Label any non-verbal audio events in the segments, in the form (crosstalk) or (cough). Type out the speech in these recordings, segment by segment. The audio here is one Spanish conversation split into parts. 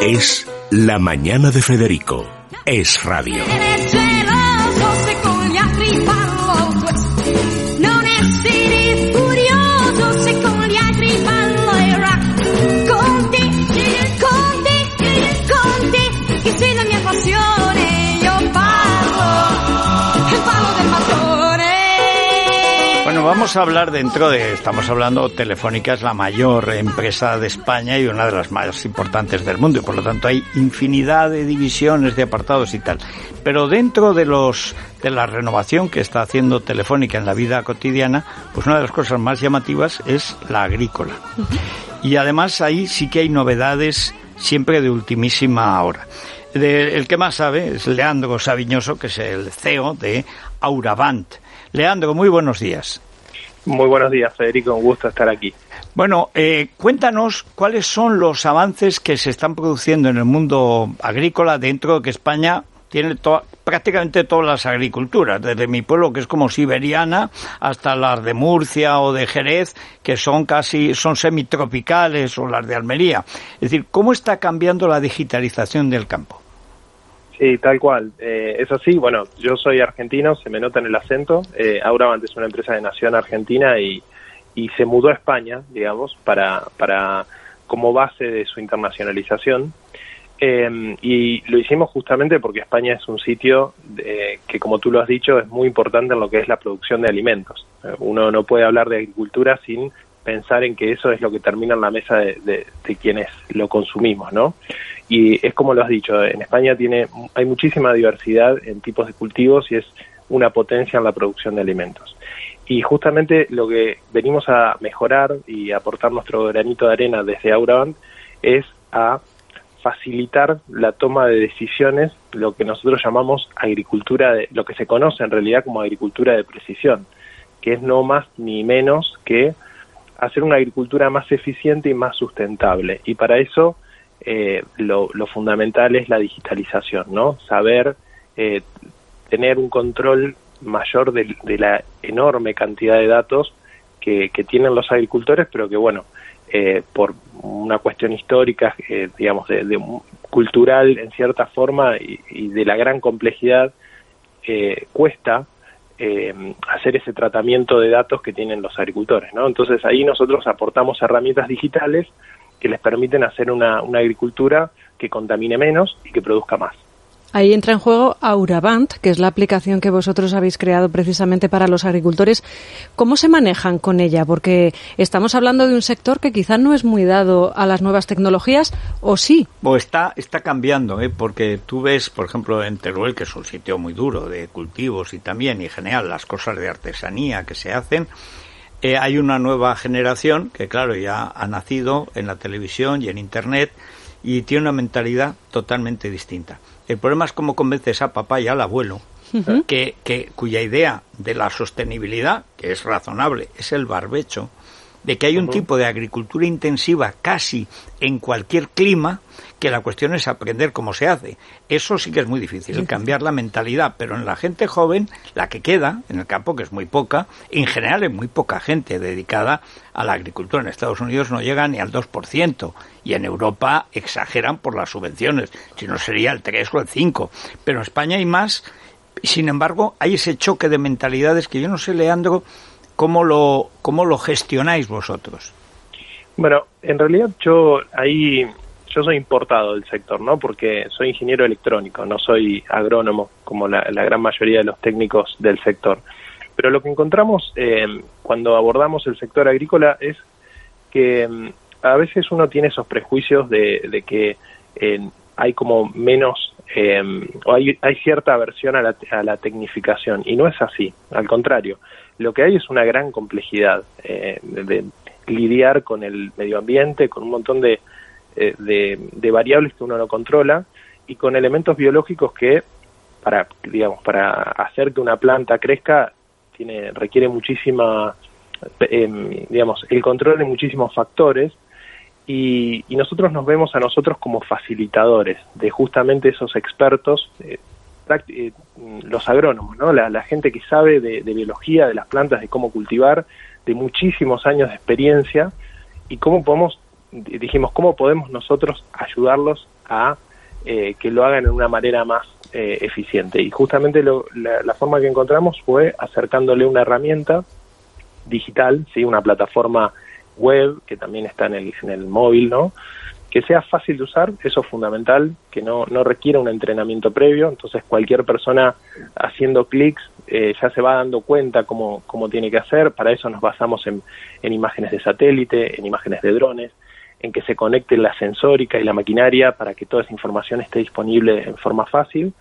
Es La Mañana de Federico. Es radio. Vamos a hablar dentro de, estamos hablando, Telefónica es la mayor empresa de España y una de las más importantes del mundo y por lo tanto hay infinidad de divisiones, de apartados y tal. Pero dentro de los, de la renovación que está haciendo Telefónica en la vida cotidiana, pues una de las cosas más llamativas es la agrícola. Y además ahí sí que hay novedades siempre de ultimísima hora. el que más sabe es Leandro Sabiñoso, que es el CEO de Auravant. Leandro, muy buenos días. Muy buenos días, Federico. Un gusto estar aquí. Bueno, eh, cuéntanos cuáles son los avances que se están produciendo en el mundo agrícola dentro de que España tiene prácticamente todas las agriculturas, desde mi pueblo que es como siberiana hasta las de Murcia o de Jerez, que son casi son semitropicales o las de Almería. Es decir, ¿cómo está cambiando la digitalización del campo? Sí, tal cual. Eh, es así. Bueno, yo soy argentino, se me nota en el acento. Eh, Auravant es una empresa de nación argentina y, y se mudó a España, digamos, para, para como base de su internacionalización. Eh, y lo hicimos justamente porque España es un sitio que, como tú lo has dicho, es muy importante en lo que es la producción de alimentos. Eh, uno no puede hablar de agricultura sin pensar en que eso es lo que termina en la mesa de, de quienes lo consumimos, ¿no? Y es como lo has dicho, en España tiene hay muchísima diversidad en tipos de cultivos y es una potencia en la producción de alimentos. Y justamente lo que venimos a mejorar y aportar nuestro granito de arena desde Auravant es a facilitar la toma de decisiones, lo que nosotros llamamos agricultura, de, lo que se conoce en realidad como agricultura de precisión, que es no más ni menos que hacer una agricultura más eficiente y más sustentable. Y para eso eh, lo, fundamental es la digitalización, ¿no? Saber eh, tener un control mayor de, la enorme cantidad de datos que, tienen los agricultores, pero que, bueno, eh, por una cuestión histórica, digamos, de, cultural en cierta forma y, de la gran complejidad, cuesta hacer ese tratamiento de datos que tienen los agricultores, ¿no? Entonces ahí nosotros aportamos herramientas digitales que les permiten hacer una, agricultura que contamine menos y que produzca más. Ahí entra en juego Auravant, que es la aplicación que vosotros habéis creado precisamente para los agricultores. ¿Cómo se manejan con ella? Porque estamos hablando de un sector que quizá no es muy dado a las nuevas tecnologías, ¿o sí? O está, está cambiando, ¿eh? porque tú ves, por ejemplo, en Teruel, que es un sitio muy duro de cultivos y también, y en general, las cosas de artesanía que se hacen, eh, hay una nueva generación que, claro, ya ha nacido en la televisión y en Internet y tiene una mentalidad totalmente distinta. El problema es cómo convences a papá y al abuelo que, que, cuya idea de la sostenibilidad, que es razonable, es el barbecho, de que hay un tipo de agricultura intensiva casi en cualquier clima, que la cuestión es aprender cómo se hace. Eso sí que es muy difícil, cambiar la mentalidad, pero en la gente joven, la que queda en el campo, que es muy poca, en general es muy poca gente dedicada a la agricultura. En Estados Unidos no llega ni al 2% y en Europa exageran por las subvenciones, si no sería el 3 o el 5. Pero en España hay más, sin embargo, hay ese choque de mentalidades que yo no sé, Leandro, cómo lo, cómo lo gestionáis vosotros. Bueno, en realidad yo ahí yo soy importado del sector, ¿no? Porque soy ingeniero electrónico, no soy agrónomo como la, gran mayoría de los técnicos del sector. Pero lo que encontramos eh, cuando abordamos el sector agrícola es que mm, a veces uno tiene esos prejuicios de, que eh, hay como menos eh, o hay, hay cierta aversión a la, a la, tecnificación y no es así, al contrario, lo que hay es una gran complejidad de lidiar con el medio ambiente, con un montón de, eh, de, variables que uno no controla y con elementos biológicos que para digamos para hacer que una planta crezca tiene requiere muchísima em, digamos el control de muchísimos factores y, nosotros nos vemos a nosotros como facilitadores de justamente esos expertos eh, eh, los agrónomos no la, gente que sabe de, de biología de las plantas de cómo cultivar de muchísimos años de experiencia y cómo podemos dijimos, ¿cómo podemos nosotros ayudarlos a eh, que lo hagan en una manera más eh, eficiente? Y justamente la, forma que encontramos fue acercándole una herramienta digital, ¿sí? una plataforma web que también está en el, en el móvil, ¿no? Que sea fácil de usar, eso es fundamental, que no, no requiera un entrenamiento previo, entonces cualquier persona haciendo clics eh, ya se va dando cuenta cómo, cómo tiene que hacer, para eso nos basamos en, en imágenes de satélite, en imágenes de drones, en que se conecte la sensórica y la maquinaria para que toda esa información esté disponible en forma fácil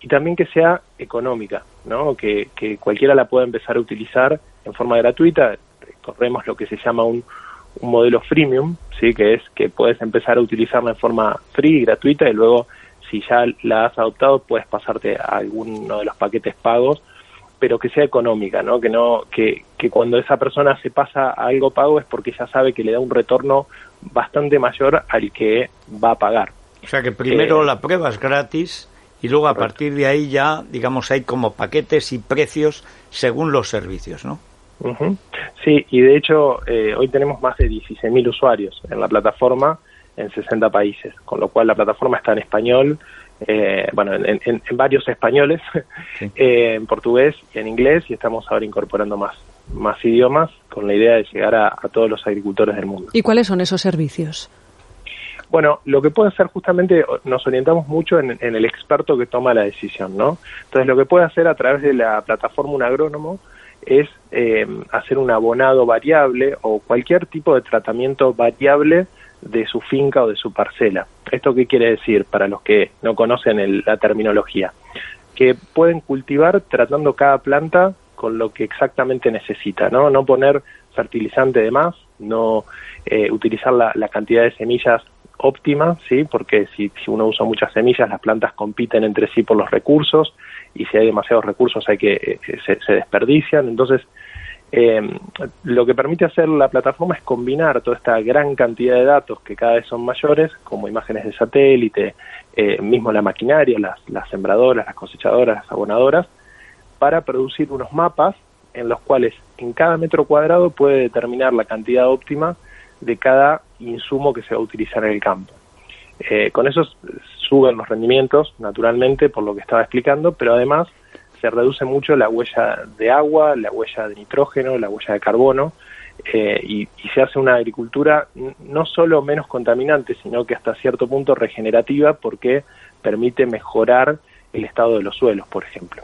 y también que sea económica, ¿no? que, que cualquiera la pueda empezar a utilizar en forma gratuita. Corremos lo que se llama un, un modelo freemium, ¿sí? que es que puedes empezar a utilizarla en forma free, gratuita, y luego si ya la has adoptado puedes pasarte a alguno de los paquetes pagos, pero que sea económica, ¿no? Que no que, que cuando esa persona se pasa a algo pago es porque ya sabe que le da un retorno bastante mayor al que va a pagar. O sea que primero eh, la prueba es gratis y luego a partir de ahí ya, digamos, hay como paquetes y precios según los servicios, ¿no? Sí, y de hecho eh, hoy tenemos más de 16.000 usuarios en la plataforma en 60 países, con lo cual la plataforma está en español, eh, bueno, en, varios españoles, (laughs) eh, en portugués y en inglés, y estamos ahora incorporando más, más idiomas con la idea de llegar a, todos los agricultores del mundo. ¿Y cuáles son esos servicios? Bueno, lo que puede hacer justamente, nos orientamos mucho en, en, el experto que toma la decisión, ¿no? Entonces, lo que puede hacer a través de la plataforma un agrónomo es eh, hacer un abonado variable o cualquier tipo de tratamiento variable de su finca o de su parcela. ¿Esto qué quiere decir para los que no conocen la terminología? Que pueden cultivar tratando cada planta con lo que exactamente necesita, ¿no? No poner fertilizante de más, no eh, utilizar la, la, cantidad de semillas óptima, ¿sí? Porque si, si, uno usa muchas semillas, las plantas compiten entre sí por los recursos y si hay demasiados recursos hay que eh, se, desperdician. Entonces, eh, lo que permite hacer la plataforma es combinar toda esta gran cantidad de datos que cada vez son mayores, como imágenes de satélite, eh, mismo la maquinaria, las sembradoras, las cosechadoras, las abonadoras, para producir unos mapas en los cuales en cada metro cuadrado puede determinar la cantidad óptima de cada insumo que se va a utilizar en el campo. Eh, con eso suben los rendimientos, naturalmente, por lo que estaba explicando, pero además se reduce mucho la huella de agua, la huella de nitrógeno, la huella de carbono, eh, y, y, se hace una agricultura no solo menos contaminante, sino que hasta cierto punto regenerativa, porque permite mejorar el estado de los suelos, por ejemplo.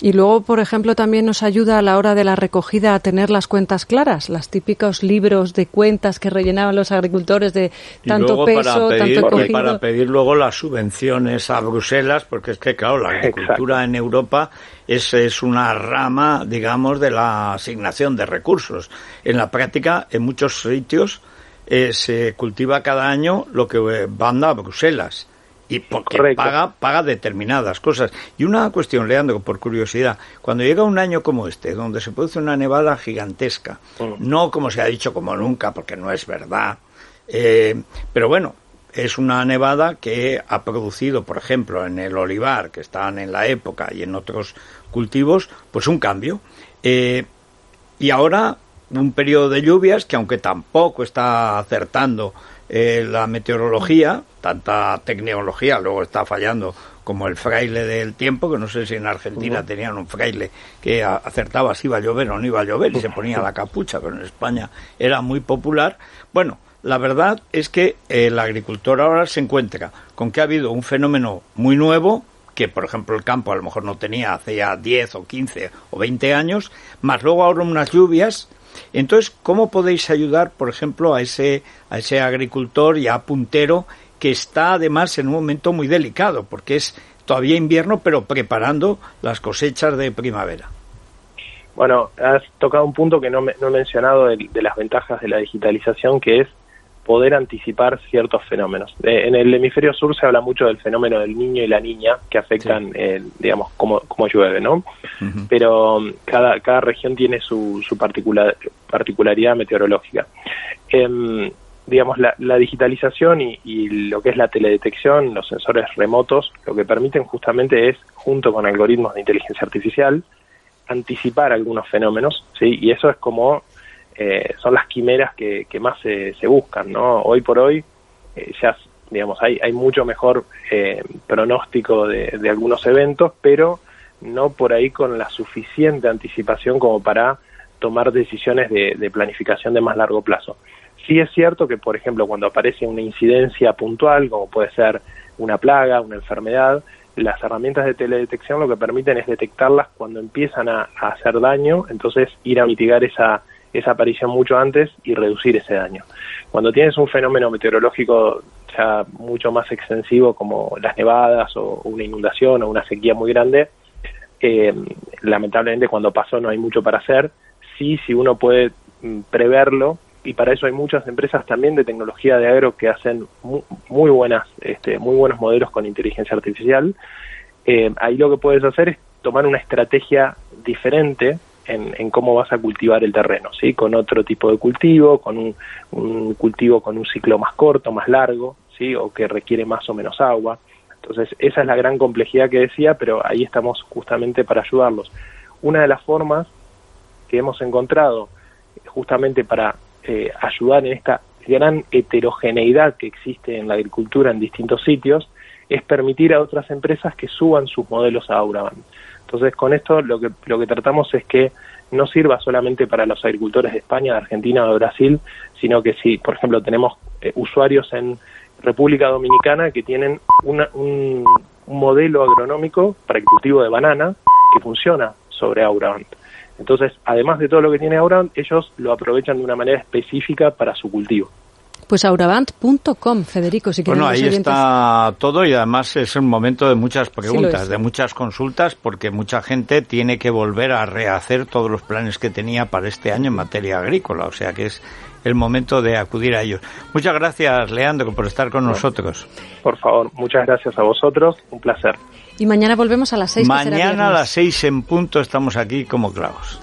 Y luego, por ejemplo, también nos ayuda a la hora de la recogida a tener las cuentas claras, los típicos libros de cuentas que rellenaban los agricultores de tanto peso, para pedir, tanto Para pedir luego las subvenciones a Bruselas, porque es que, claro, la agricultura en Europa es, es una rama, digamos, de la asignación de recursos. En la práctica, en muchos sitios, eh, se cultiva cada año lo que eh, manda a Bruselas y porque paga, paga determinadas cosas. Y una cuestión, Leandro, por curiosidad, cuando llega un año como este, donde se produce una nevada gigantesca, mm. no como se ha dicho como nunca, porque no es verdad, eh, pero bueno, es una nevada que ha producido, por ejemplo, en el olivar, que están en la época, y en otros cultivos, pues un cambio. Eh, y ahora un periodo de lluvias que aunque tampoco está acertando eh, la meteorología, tanta tecnología, luego está fallando como el fraile del tiempo, que no sé si en Argentina tenían un fraile que acertaba si iba a llover o no iba a llover y se ponía la capucha, pero en España era muy popular. Bueno, la verdad es que el agricultor ahora se encuentra con que ha habido un fenómeno muy nuevo, que por ejemplo el campo a lo mejor no tenía hace ya 10 o 15 o 20 años, más luego ahora unas lluvias entonces, ¿cómo podéis ayudar, por ejemplo, a ese, a ese agricultor ya puntero que está además en un momento muy delicado, porque es todavía invierno, pero preparando las cosechas de primavera? Bueno, has tocado un punto que no, he mencionado de, las ventajas de la digitalización, que es poder anticipar ciertos fenómenos. Eh, en el hemisferio sur se habla mucho del fenómeno del niño y la niña que afectan, eh, digamos, cómo, cómo, llueve, ¿no? Pero um, cada, cada región tiene su, su particular, particularidad meteorológica. Em, digamos, la, la digitalización y, y, lo que es la teledetección, los sensores remotos, lo que permiten justamente es, junto con algoritmos de inteligencia artificial, anticipar algunos fenómenos, ¿sí? Y eso es como eh, son las quimeras que, más se, buscan, ¿no? Hoy por hoy eh, ya, digamos, hay, hay mucho mejor eh, pronóstico de, algunos eventos, pero no por ahí con la suficiente anticipación como para tomar decisiones de, de planificación de más largo plazo. Sí es cierto que, por ejemplo, cuando aparece una incidencia puntual, como puede ser una plaga, una enfermedad, las herramientas de teledetección lo que permiten es detectarlas cuando empiezan a, hacer daño, entonces ir a mitigar esa, esa aparición mucho antes y reducir ese daño. Cuando tienes un fenómeno meteorológico ya mucho más extensivo como las nevadas o una inundación o una sequía muy grande, eh, lamentablemente cuando pasó no hay mucho para hacer. Sí, si uno puede mm, preverlo, y para eso hay muchas empresas también de tecnología de agro que hacen muy, buenas, este, muy buenos modelos con inteligencia artificial. Eh, ahí lo que puedes hacer es tomar una estrategia diferente en, cómo vas a cultivar el terreno, ¿sí? Con otro tipo de cultivo, con un, un, cultivo con un ciclo más corto, más largo, ¿sí? O que requiere más o menos agua. Entonces, esa es la gran complejidad que decía, pero ahí estamos justamente para ayudarlos. Una de las formas que hemos encontrado justamente para eh, ayudar en esta gran heterogeneidad que existe en la agricultura en distintos sitios, es permitir a otras empresas que suban sus modelos a Auraban. Entonces, con esto lo que, lo que tratamos es que no sirva solamente para los agricultores de España, de Argentina o de Brasil, sino que si, por ejemplo, tenemos eh, usuarios en República Dominicana que tienen un, un, modelo agronómico para el cultivo de banana que funciona sobre Auraban. Entonces, además de todo lo que tiene Aurant, ellos lo aprovechan de una manera específica para su cultivo. Pues aurabant.com, Federico, si Bueno, ahí está todo y además es un momento de muchas preguntas, de muchas consultas, porque mucha gente tiene que volver a rehacer todos los planes que tenía para este año en materia agrícola, o sea que es el momento de acudir a ellos. Muchas gracias, Leandro, por estar con nosotros. Por favor, muchas gracias a vosotros, un placer. Y mañana volvemos a las seis. Mañana a las seis en punto estamos aquí como clavos.